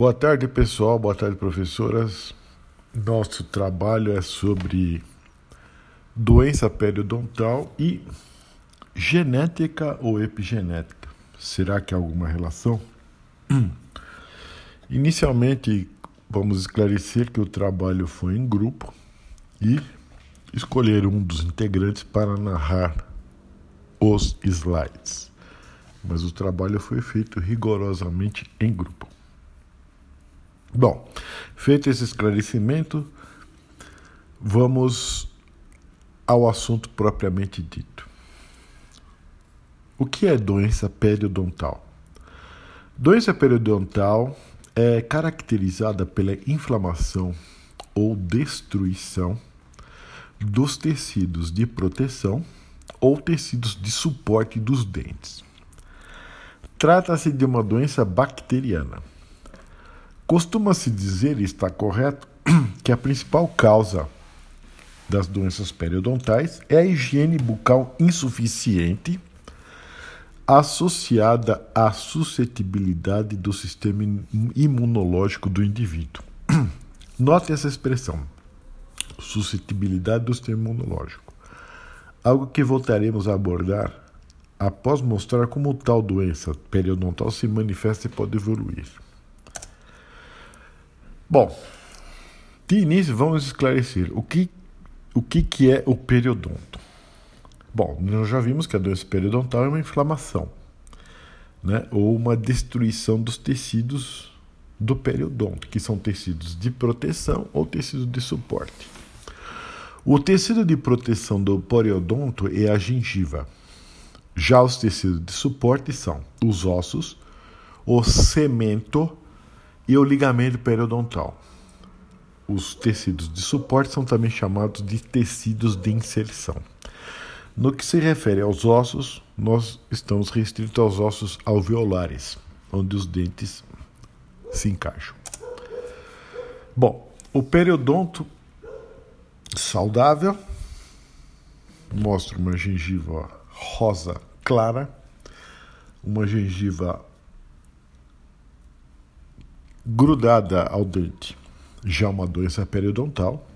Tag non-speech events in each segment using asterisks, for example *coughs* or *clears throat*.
Boa tarde, pessoal. Boa tarde, professoras. Nosso trabalho é sobre doença periodontal e genética ou epigenética. Será que há alguma relação? *clears throat* Inicialmente, vamos esclarecer que o trabalho foi em grupo e escolher um dos integrantes para narrar os slides. Mas o trabalho foi feito rigorosamente em grupo. Bom, feito esse esclarecimento, vamos ao assunto propriamente dito. O que é doença periodontal? Doença periodontal é caracterizada pela inflamação ou destruição dos tecidos de proteção ou tecidos de suporte dos dentes. Trata-se de uma doença bacteriana. Costuma-se dizer, e está correto, *clears throat* que a principal causa das doenças periodontais é a higiene bucal insuficiente associada à suscetibilidade do sistema imunológico do indivíduo. *clears throat* Note essa expressão, suscetibilidade do sistema imunológico. Algo que voltaremos a abordar após mostrar como tal doença periodontal se manifesta e pode evoluir. Bom, de início vamos esclarecer o que, o que, que é o periodonto. Bom, nós já vimos que a doença periodontal é uma inflamação, né, ou uma destruição dos tecidos do periodonto, que são tecidos de proteção ou tecidos de suporte. O tecido de proteção do periodonto é a gengiva. Já os tecidos de suporte são os ossos, o cemento e o ligamento periodontal. Os tecidos de suporte são também chamados de tecidos de inserção. No que se refere aos ossos, nós estamos restritos aos ossos alveolares, onde os dentes se encaixam. Bom, o periodonto saudável mostra uma gengiva rosa clara, uma gengiva grudada ao dente, já uma doença periodontal.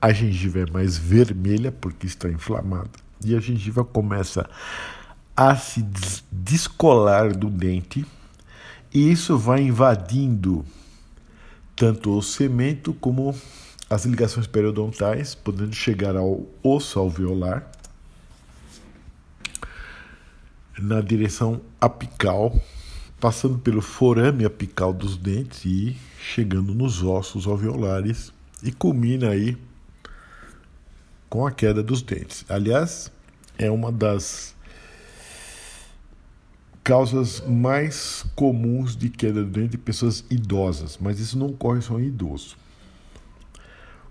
A gengiva é mais vermelha porque está inflamada. E a gengiva começa a se descolar do dente. E isso vai invadindo tanto o cemento como as ligações periodontais, podendo chegar ao osso alveolar na direção apical, passando pelo forame apical dos dentes e chegando nos ossos alveolares e culmina aí com a queda dos dentes. Aliás, é uma das causas mais comuns de queda de dente de pessoas idosas, mas isso não ocorre só em idoso.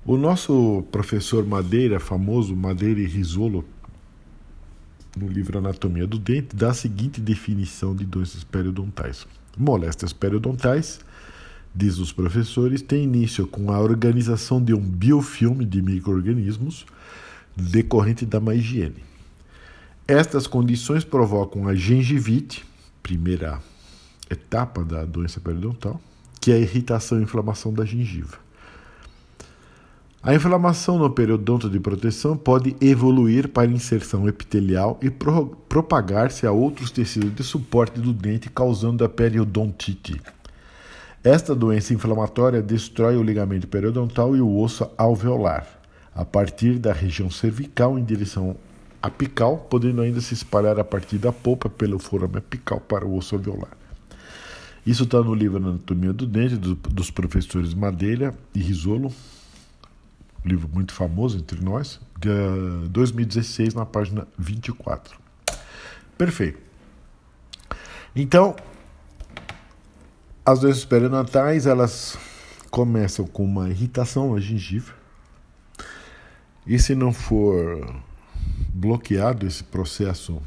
O nosso professor Madeira, famoso Madeira e Risolo, no livro Anatomia do Dente, dá a seguinte definição de doenças periodontais. Moléstias periodontais, diz os professores, têm início com a organização de um biofilme de microorganismos decorrente da má higiene. Estas condições provocam a gengivite, primeira etapa da doença periodontal, que é a irritação e inflamação da gengiva. A inflamação no periodonto de proteção pode evoluir para inserção epitelial e pro propagar-se a outros tecidos de suporte do dente, causando a periodontite. Esta doença inflamatória destrói o ligamento periodontal e o osso alveolar, a partir da região cervical em direção apical, podendo ainda se espalhar a partir da polpa pelo forame apical para o osso alveolar. Isso está no livro Anatomia do Dente, do, dos professores Madeira e Risolo, livro muito famoso entre nós, de 2016, na página 24. Perfeito. Então, as doenças perinatais, elas começam com uma irritação na gengiva. E se não for bloqueado esse processo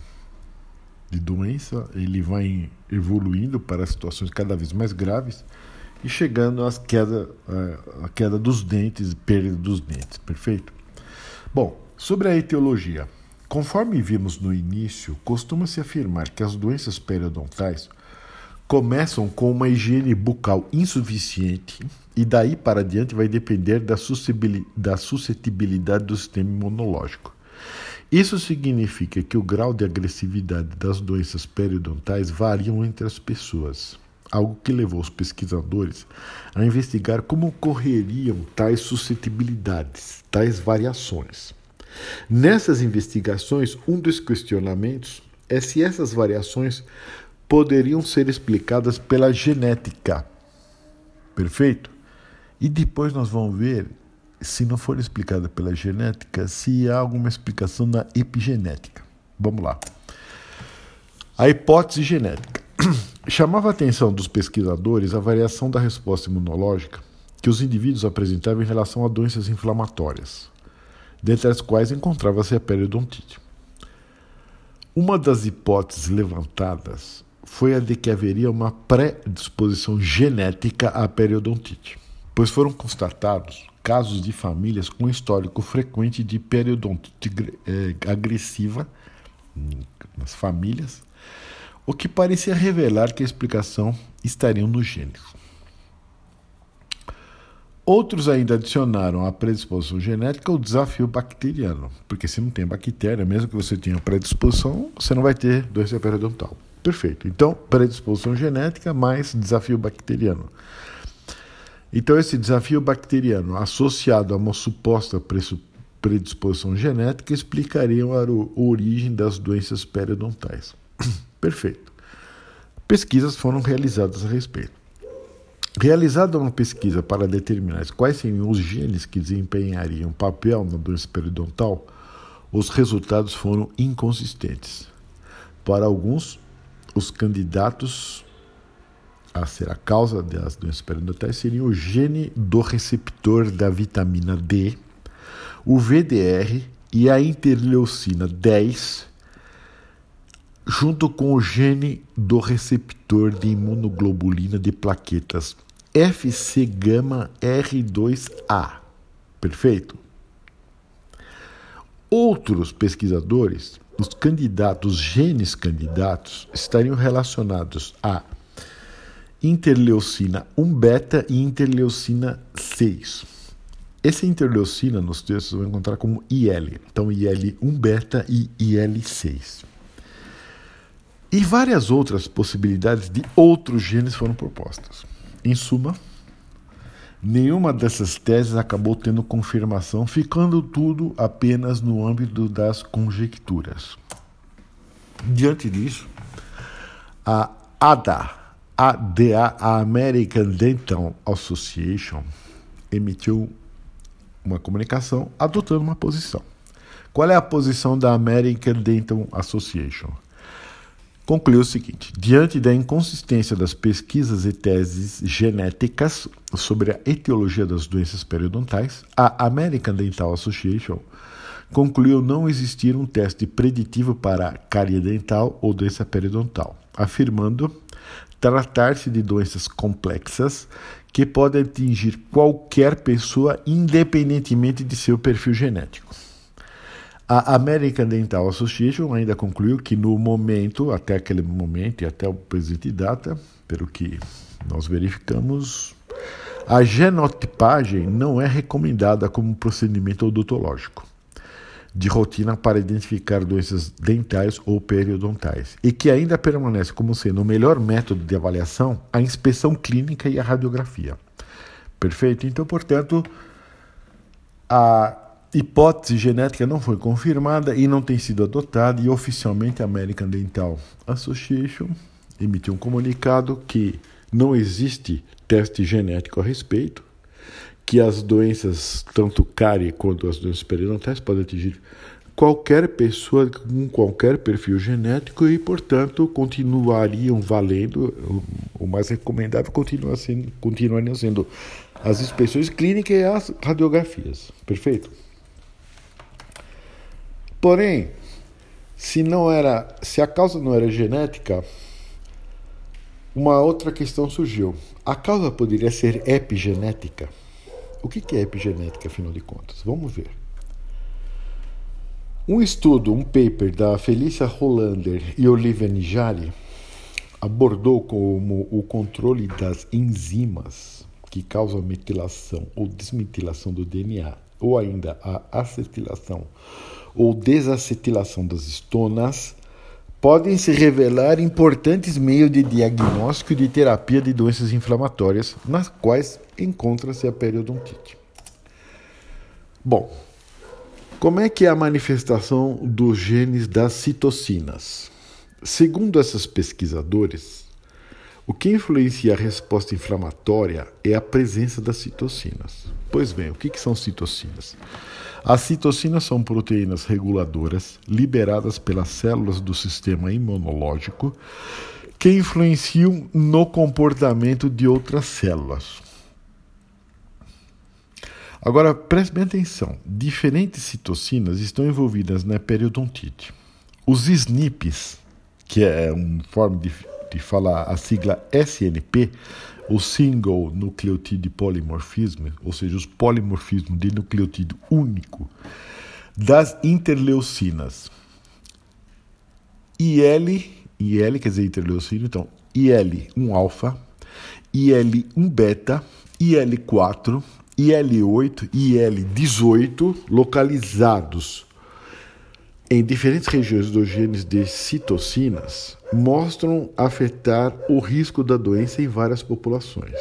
de doença, ele vai evoluindo para situações cada vez mais graves e chegando às queda, à queda dos dentes, perda dos dentes, perfeito? Bom, sobre a etiologia. Conforme vimos no início, costuma-se afirmar que as doenças periodontais começam com uma higiene bucal insuficiente e daí para diante vai depender da suscetibilidade do sistema imunológico. Isso significa que o grau de agressividade das doenças periodontais variam entre as pessoas, algo que levou os pesquisadores a investigar como ocorreriam tais suscetibilidades, tais variações. Nessas investigações, um dos questionamentos é se essas variações poderiam ser explicadas pela genética. Perfeito? E depois nós vamos ver, se não for explicada pela genética, se há alguma explicação na epigenética. Vamos lá. A hipótese genética. *clears throat* Chamava a atenção dos pesquisadores a variação da resposta imunológica que os indivíduos apresentavam em relação a doenças inflamatórias, dentre as quais encontrava-se a periodontite. Uma das hipóteses levantadas foi a de que haveria uma predisposição genética à periodontite, pois foram constatados casos de famílias com histórico frequente de periodontite eh, agressiva nas famílias, o que parecia revelar que a explicação estaria nos genes. Outros ainda adicionaram à predisposição genética o desafio bacteriano, porque se não tem bactéria, mesmo que você tenha predisposição, você não vai ter doença periodontal. Perfeito. Então, predisposição genética mais desafio bacteriano. Então, esse desafio bacteriano associado a uma suposta predisposição genética explicariam a origem das doenças periodontais. *coughs* Perfeito. Pesquisas foram realizadas a respeito. Realizada uma pesquisa para determinar quais seriam os genes que desempenhariam papel na doença periodontal, os resultados foram inconsistentes. Para alguns, os candidatos a ser a causa das doenças periodontais seriam o gene do receptor da vitamina D, o VDR e a interleucina 10, junto com o gene do receptor de imunoglobulina de plaquetas FC gama R2A. Perfeito? Outros pesquisadores os candidatos, os genes candidatos, estariam relacionados a interleucina 1 beta e interleucina 6. Essa interleucina nos textos vão encontrar como IL, então IL 1 beta e IL 6. E várias outras possibilidades de outros genes foram propostas. Em suma, Nenhuma dessas teses acabou tendo confirmação, ficando tudo apenas no âmbito das conjecturas. Diante disso, a ADA, a American Dental Association, emitiu uma comunicação adotando uma posição. Qual é a posição da American Dental Association? Concluiu o seguinte: diante da inconsistência das pesquisas e teses genéticas sobre a etiologia das doenças periodontais, a American Dental Association concluiu não existir um teste preditivo para cárie dental ou doença periodontal, afirmando tratar-se de doenças complexas que podem atingir qualquer pessoa independentemente de seu perfil genético. A American Dental Association ainda concluiu que no momento, até aquele momento e até o presente data, pelo que nós verificamos, a genotipagem não é recomendada como procedimento odontológico de rotina para identificar doenças dentais ou periodontais e que ainda permanece como sendo o melhor método de avaliação a inspeção clínica e a radiografia. Perfeito? Então, portanto, a hipótese genética não foi confirmada e não tem sido adotada, e oficialmente a American Dental Association emitiu um comunicado que não existe teste genético a respeito, que as doenças, tanto cárie quanto as doenças periodontais, podem atingir qualquer pessoa com qualquer perfil genético e, portanto, continuariam valendo, o mais recomendável continua sendo, continuariam sendo as inspeções clínicas e as radiografias. Perfeito? Porém, se não era, se a causa não era genética, uma outra questão surgiu. A causa poderia ser epigenética. O que é epigenética, afinal de contas? Vamos ver. Um estudo, um paper da Felícia Hollander e Olivia Nijari, abordou como o controle das enzimas que causam metilação ou desmetilação do DNA, ou ainda a acetilação ou desacetilação das estonas, podem se revelar importantes meios de diagnóstico e de terapia de doenças inflamatórias, nas quais encontra-se a periodontite. Bom, como é que é a manifestação dos genes das citocinas? Segundo esses pesquisadores, o que influencia a resposta inflamatória é a presença das citocinas. Pois bem, o que, que são citocinas? As citocinas são proteínas reguladoras liberadas pelas células do sistema imunológico que influenciam no comportamento de outras células. Agora, preste bem atenção: diferentes citocinas estão envolvidas na periodontite. Os SNPs, que é uma forma de, de falar a sigla SNP, o single nucleotide polimorfismo, ou seja, os polimorfismos de nucleotídeo único das interleucinas. IL, IL quer dizer interleucina, então IL 1 alfa, IL 1 beta, IL4, IL8 e IL18 localizados em diferentes regiões dos genes de citocinas mostram afetar o risco da doença em várias populações.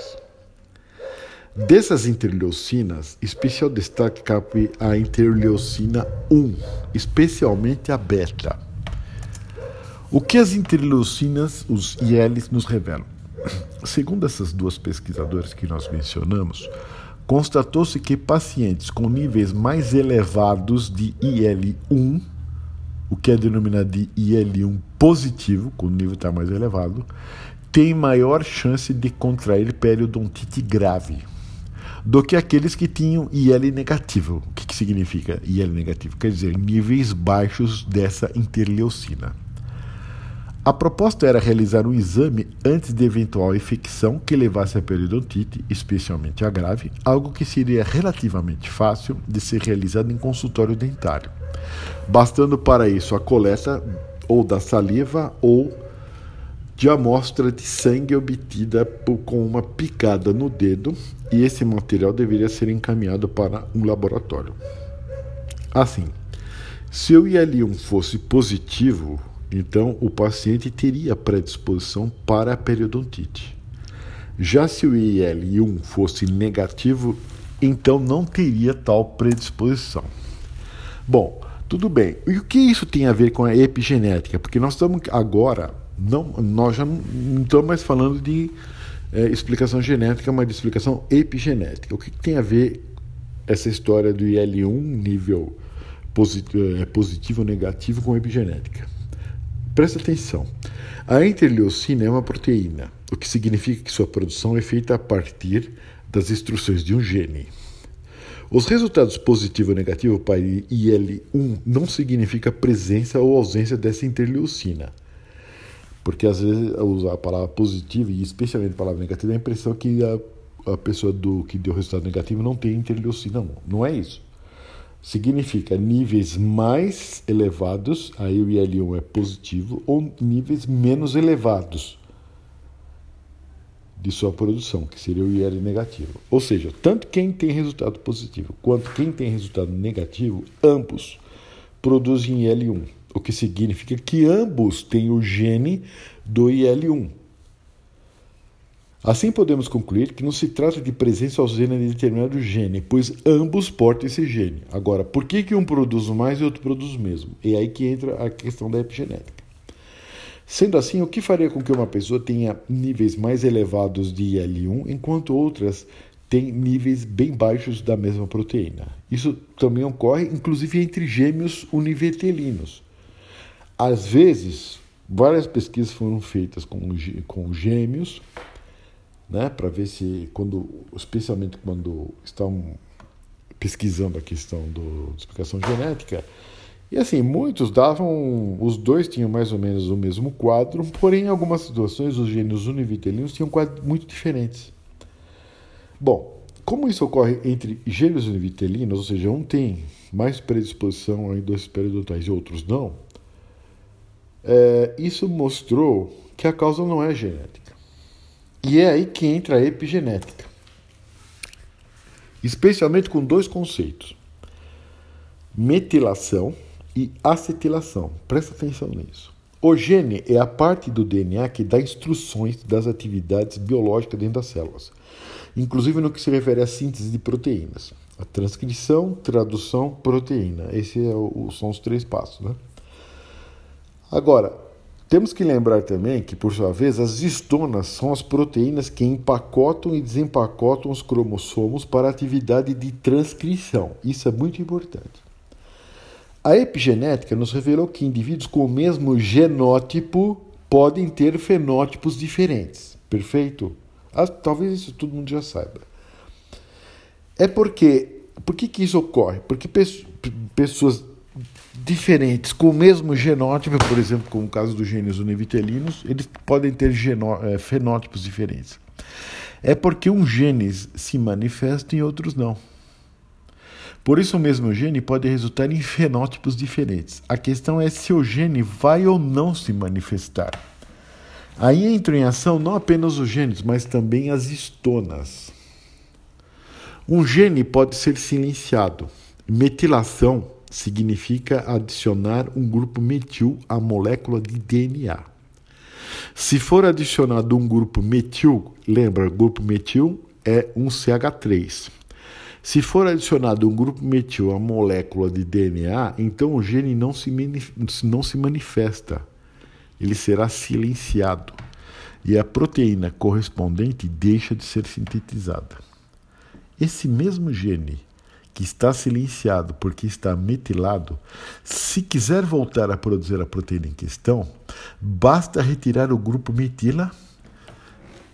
Dessas interleucinas, especial destaque cabe a interleucina 1, especialmente a beta. O que as interleucinas, os ILs, nos revelam? *clears throat* Segundo essas duas pesquisadoras que nós mencionamos, constatou-se que pacientes com níveis mais elevados de IL-1, o que é denominado de IL-1 positivo, quando o nível está mais elevado, têm maior chance de contrair periodontite grave do que aqueles que tinham IL negativo. O que, que significa IL negativo? Quer dizer, níveis baixos dessa interleucina. A proposta era realizar um exame antes de eventual infecção que levasse à periodontite, especialmente a grave, algo que seria relativamente fácil de ser realizado em consultório dentário, bastando para isso a coleta ou da saliva ou de amostra de sangue obtida por, com uma picada no dedo, e esse material deveria ser encaminhado para um laboratório. Assim, se o IL-1 fosse positivo, então, o paciente teria predisposição para a periodontite. Já se o IL-1 fosse negativo, então não teria tal predisposição. Bom, tudo bem. E o que isso tem a ver com a epigenética? Porque nós estamos agora, não, nós já não estamos mais falando de é, explicação genética, mas de explicação epigenética. O que, tem a ver essa história do IL-1 nível positivo, é, positivo ou negativo com epigenética? Presta atenção. A interleucina é uma proteína, o que significa que sua produção é feita a partir das instruções de um gene. Os resultados positivo ou negativo para IL-1 não significa presença ou ausência dessa interleucina. Porque às vezes usar a palavra positivo e especialmente a palavra negativa dá a impressão que a, a pessoa do que deu resultado negativo não tem interleucina. Não, não é isso significa níveis mais elevados, aí o IL-1 é positivo, ou níveis menos elevados de sua produção, que seria o IL negativo. Ou seja, tanto quem tem resultado positivo quanto quem tem resultado negativo, ambos produzem IL-1, o que significa que ambos têm o gene do IL-1. Assim podemos concluir que não se trata de presença ausência de determinado gene, pois ambos portam esse gene. Agora, por que, que um produz mais e outro produz mesmo? E aí que entra a questão da epigenética. Sendo assim, o que faria com que uma pessoa tenha níveis mais elevados de IL-1, enquanto outras têm níveis bem baixos da mesma proteína? Isso também ocorre, inclusive, entre gêmeos univitelinos. Às vezes, várias pesquisas foram feitas com, com gêmeos né, para ver se quando, especialmente quando estão pesquisando a questão do, de explicação genética, e assim, muitos davam, os dois tinham mais ou menos o mesmo quadro, porém em algumas situações os gênios univitelinos tinham quadros muito diferentes. Bom, como isso ocorre entre gênios univitelinos, ou seja, um tem mais predisposição a endossos periodontais e outros não, é, isso mostrou que a causa não é genética. E é aí que entra a epigenética. Especialmente com dois conceitos: metilação e acetilação. Presta atenção nisso. O gene é a parte do DNA que dá instruções das atividades biológicas dentro das células, inclusive no que se refere à síntese de proteínas. A transcrição, tradução, proteína. Esses é são os três passos. Né? Agora, temos que lembrar também que, por sua vez, as histonas são as proteínas que empacotam e desempacotam os cromossomos para a atividade de transcrição. Isso é muito importante. A epigenética nos revelou que indivíduos com o mesmo genótipo podem ter fenótipos diferentes. Perfeito? Ah, talvez isso todo mundo já saiba. É porque. Por que, que isso ocorre? Porque pessoas diferentes com o mesmo genótipo, por exemplo, como o caso dos genes univitelinos, eles podem ter é, fenótipos diferentes. É porque um genes se manifesta e outros não. Por isso, o mesmo gene pode resultar em fenótipos diferentes. A questão é se o gene vai ou não se manifestar. Aí entram em ação não apenas os genes, mas também as histonas. Um gene pode ser silenciado. Metilação significa adicionar um grupo metil à molécula de DNA. Se for adicionado um grupo metil, lembra, grupo metil é um CH3. Se for adicionado um grupo metil à molécula de DNA, então o gene não se, não se manifesta, ele será silenciado e a proteína correspondente deixa de ser sintetizada. Esse mesmo gene que está silenciado porque está metilado, se quiser voltar a produzir a proteína em questão, basta retirar o grupo metila,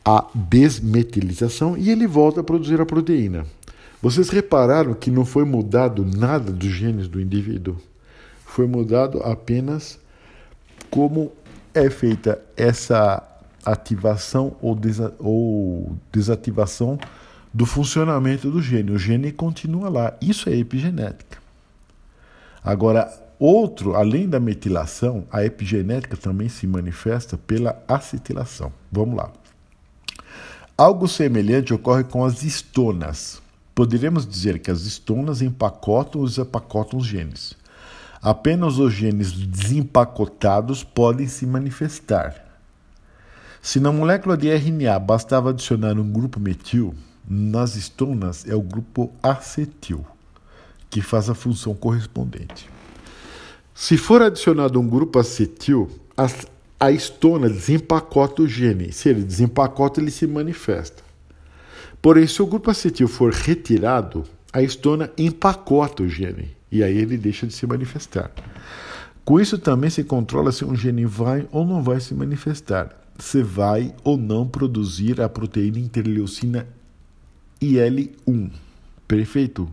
a desmetilização, e ele volta a produzir a proteína. Vocês repararam que não foi mudado nada dos genes do indivíduo? Foi mudado apenas como é feita essa ativação ou, desa ou desativação do funcionamento do gene. O gene continua lá. Isso é epigenética. Agora, outro, além da metilação, a epigenética também se manifesta pela acetilação. Vamos lá. Algo semelhante ocorre com as histonas. Poderíamos dizer que as histonas empacotam e desempacotam os genes. Apenas os genes desempacotados podem se manifestar. Se na molécula de RNA bastava adicionar um grupo metil, nas estonas é o grupo acetil, que faz a função correspondente. Se for adicionado um grupo acetil, a, a estona desempacota o gene. Se ele desempacota, ele se manifesta. Porém, se o grupo acetil for retirado, a estona empacota o gene e aí ele deixa de se manifestar. Com isso também se controla se um gene vai ou não vai se manifestar, se vai ou não produzir a proteína interleucina IL1. Perfeito?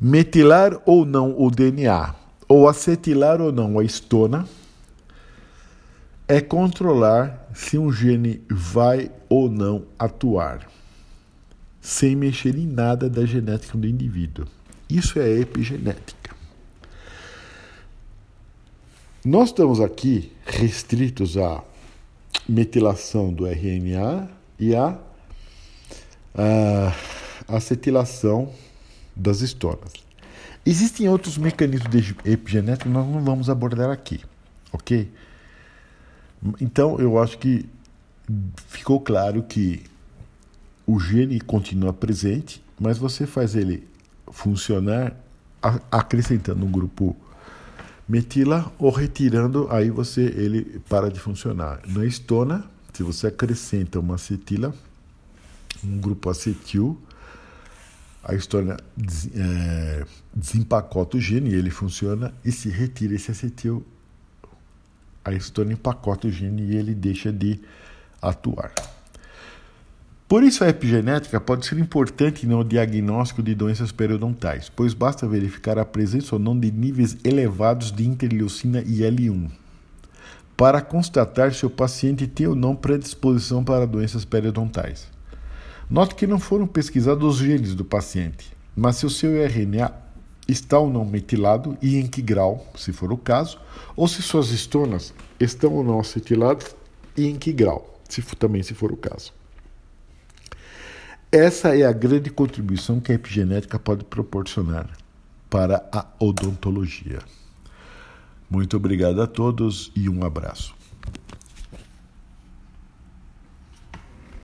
Metilar ou não o DNA, ou acetilar ou não a estona, é controlar se um gene vai ou não atuar, sem mexer em nada da genética do indivíduo. Isso é epigenética. Nós estamos aqui restritos à metilação do RNA e à a acetilação das estonas. Existem outros mecanismos de epigenética que nós não vamos abordar aqui, ok? Então eu acho que ficou claro que o gene continua presente, mas você faz ele funcionar acrescentando um grupo metila ou retirando, aí você ele para de funcionar. Na estona, se você acrescenta uma acetila, um grupo acetil, a história é, desempacota o gene, ele funciona, e se retira esse acetil, a história empacota o gene e ele deixa de atuar. Por isso, a epigenética pode ser importante no diagnóstico de doenças periodontais, pois basta verificar a presença ou não de níveis elevados de interleucina IL-1 para constatar se o paciente tem ou não predisposição para doenças periodontais. Note que não foram pesquisados os genes do paciente, mas se o seu RNA está ou não metilado e em que grau, se for o caso, ou se suas estonas estão ou não acetiladas e em que grau, se também se for o caso. Essa é a grande contribuição que a epigenética pode proporcionar para a odontologia. Muito obrigado a todos e um abraço.